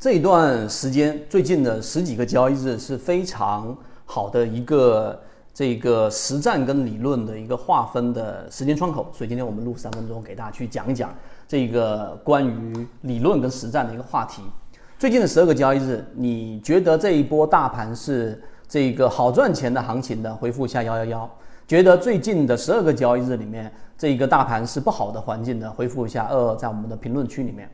这一段时间最近的十几个交易日是非常好的一个这个实战跟理论的一个划分的时间窗口，所以今天我们录三分钟给大家去讲一讲这个关于理论跟实战的一个话题。最近的十二个交易日，你觉得这一波大盘是这个好赚钱的行情的？回复一下幺幺幺。觉得最近的十二个交易日里面，这一个大盘是不好的环境的？回复一下二二，在我们的评论区里面。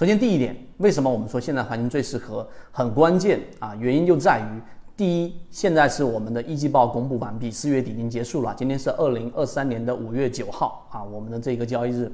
首先，第一点，为什么我们说现在环境最适合？很关键啊，原因就在于，第一，现在是我们的一季报公布完毕，四月底已经结束了，今天是二零二三年的五月九号啊，我们的这个交易日，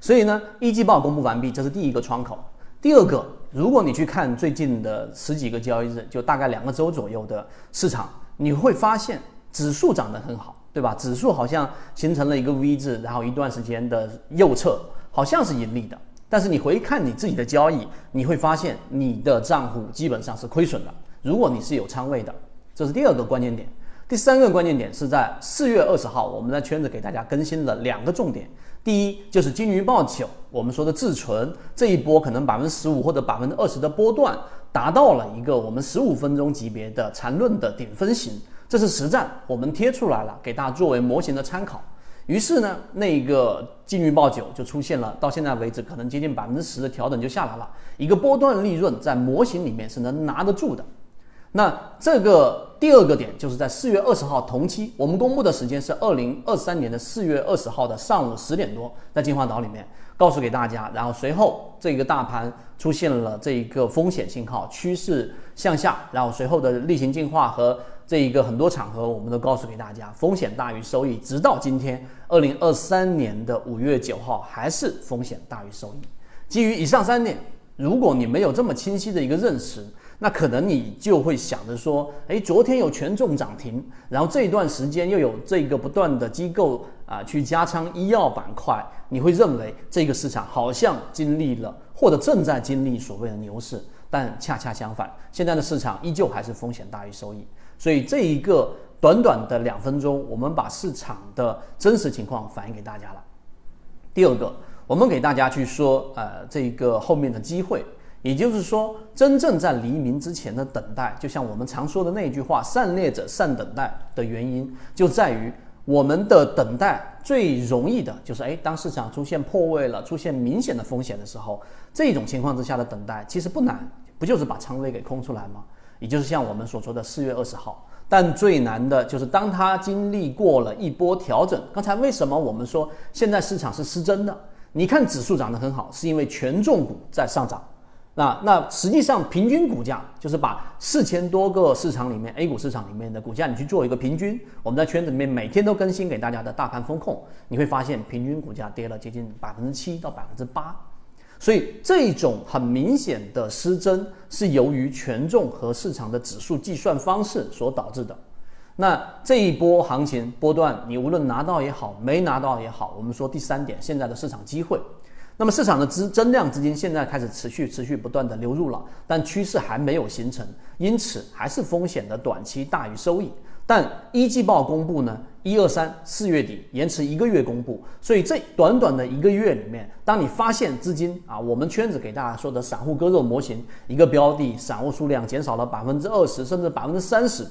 所以呢，一季报公布完毕，这是第一个窗口。第二个，如果你去看最近的十几个交易日，就大概两个周左右的市场，你会发现指数涨得很好，对吧？指数好像形成了一个 V 字，然后一段时间的右侧好像是盈利的。但是你回看你自己的交易，你会发现你的账户基本上是亏损的。如果你是有仓位的，这是第二个关键点。第三个关键点是在四月二十号，我们在圈子给大家更新了两个重点。第一就是金鱼报九，我们说的自存这一波可能百分之十五或者百分之二十的波段，达到了一个我们十五分钟级别的缠论的顶分型，这是实战，我们贴出来了，给大家作为模型的参考。于是呢，那个金鱼报九就出现了，到现在为止可能接近百分之十的调整就下来了。一个波段利润在模型里面是能拿得住的。那这个第二个点就是在四月二十号同期，我们公布的时间是二零二三年的四月二十号的上午十点多，在金华岛里面告诉给大家。然后随后这个大盘出现了这一个风险信号，趋势向下，然后随后的例行进化和。这一个很多场合，我们都告诉给大家，风险大于收益。直到今天，二零二三年的五月九号，还是风险大于收益。基于以上三点，如果你没有这么清晰的一个认识，那可能你就会想着说，诶，昨天有权重涨停，然后这一段时间又有这个不断的机构啊去加仓医药板块，你会认为这个市场好像经历了或者正在经历所谓的牛市，但恰恰相反，现在的市场依旧还是风险大于收益。所以这一个短短的两分钟，我们把市场的真实情况反映给大家了。第二个，我们给大家去说，呃，这个后面的机会，也就是说，真正在黎明之前的等待，就像我们常说的那句话“善猎者善等待”的原因，就在于我们的等待最容易的就是，哎，当市场出现破位了，出现明显的风险的时候，这种情况之下的等待其实不难，不就是把仓位给空出来吗？也就是像我们所说的四月二十号，但最难的就是当它经历过了一波调整。刚才为什么我们说现在市场是失真的？你看指数涨得很好，是因为权重股在上涨。那那实际上平均股价就是把四千多个市场里面 A 股市场里面的股价，你去做一个平均。我们在圈子里面每天都更新给大家的大盘风控，你会发现平均股价跌了接近百分之七到百分之八。所以这种很明显的失真是由于权重和市场的指数计算方式所导致的。那这一波行情波段，你无论拿到也好，没拿到也好，我们说第三点，现在的市场机会。那么市场的资增量资金现在开始持续持续不断的流入了，但趋势还没有形成，因此还是风险的短期大于收益。但一季报公布呢？一二三四月底延迟一个月公布，所以这短短的一个月里面，当你发现资金啊，我们圈子给大家说的散户割肉模型，一个标的散户数量减少了百分之二十甚至百分之三十，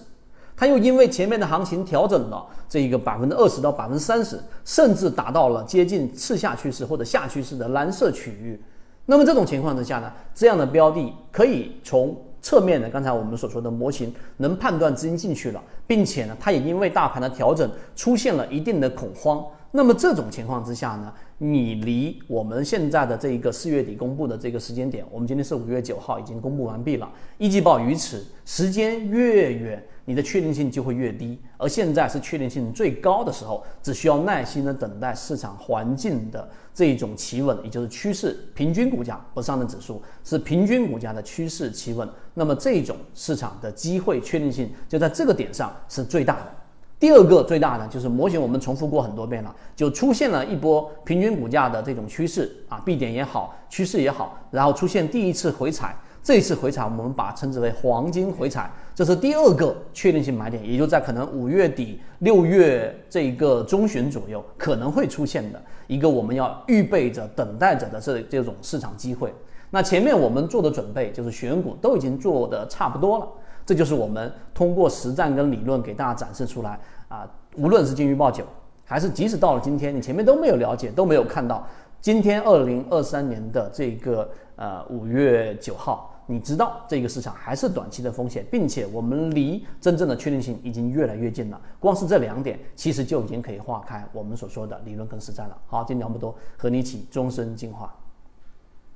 它又因为前面的行情调整了这一个百分之二十到百分之三十，甚至达到了接近次下趋势或者下趋势的蓝色区域。那么这种情况之下呢，这样的标的可以从。侧面的，刚才我们所说的模型能判断资金进去了，并且呢，它也因为大盘的调整出现了一定的恐慌。那么这种情况之下呢，你离我们现在的这一个四月底公布的这个时间点，我们今天是五月九号，已经公布完毕了。一季报于此时间越远。你的确定性就会越低，而现在是确定性最高的时候，只需要耐心的等待市场环境的这种企稳，也就是趋势平均股价不上的指数，是平均股价的趋势企稳，那么这种市场的机会确定性就在这个点上是最大的。第二个最大的就是模型，我们重复过很多遍了，就出现了一波平均股价的这种趋势啊，B 点也好，趋势也好，然后出现第一次回踩。这一次回踩，我们把称之为黄金回踩，这是第二个确定性买点，也就在可能五月底、六月这一个中旬左右可能会出现的一个我们要预备着、等待着的这这种市场机会。那前面我们做的准备就是选股都已经做的差不多了，这就是我们通过实战跟理论给大家展示出来啊，无论是金鱼报九，还是即使到了今天，你前面都没有了解，都没有看到，今天二零二三年的这个呃五月九号。你知道这个市场还是短期的风险，并且我们离真正的确定性已经越来越近了。光是这两点，其实就已经可以划开我们所说的理论跟实战了。好，今天聊这么多，和你一起终身进化。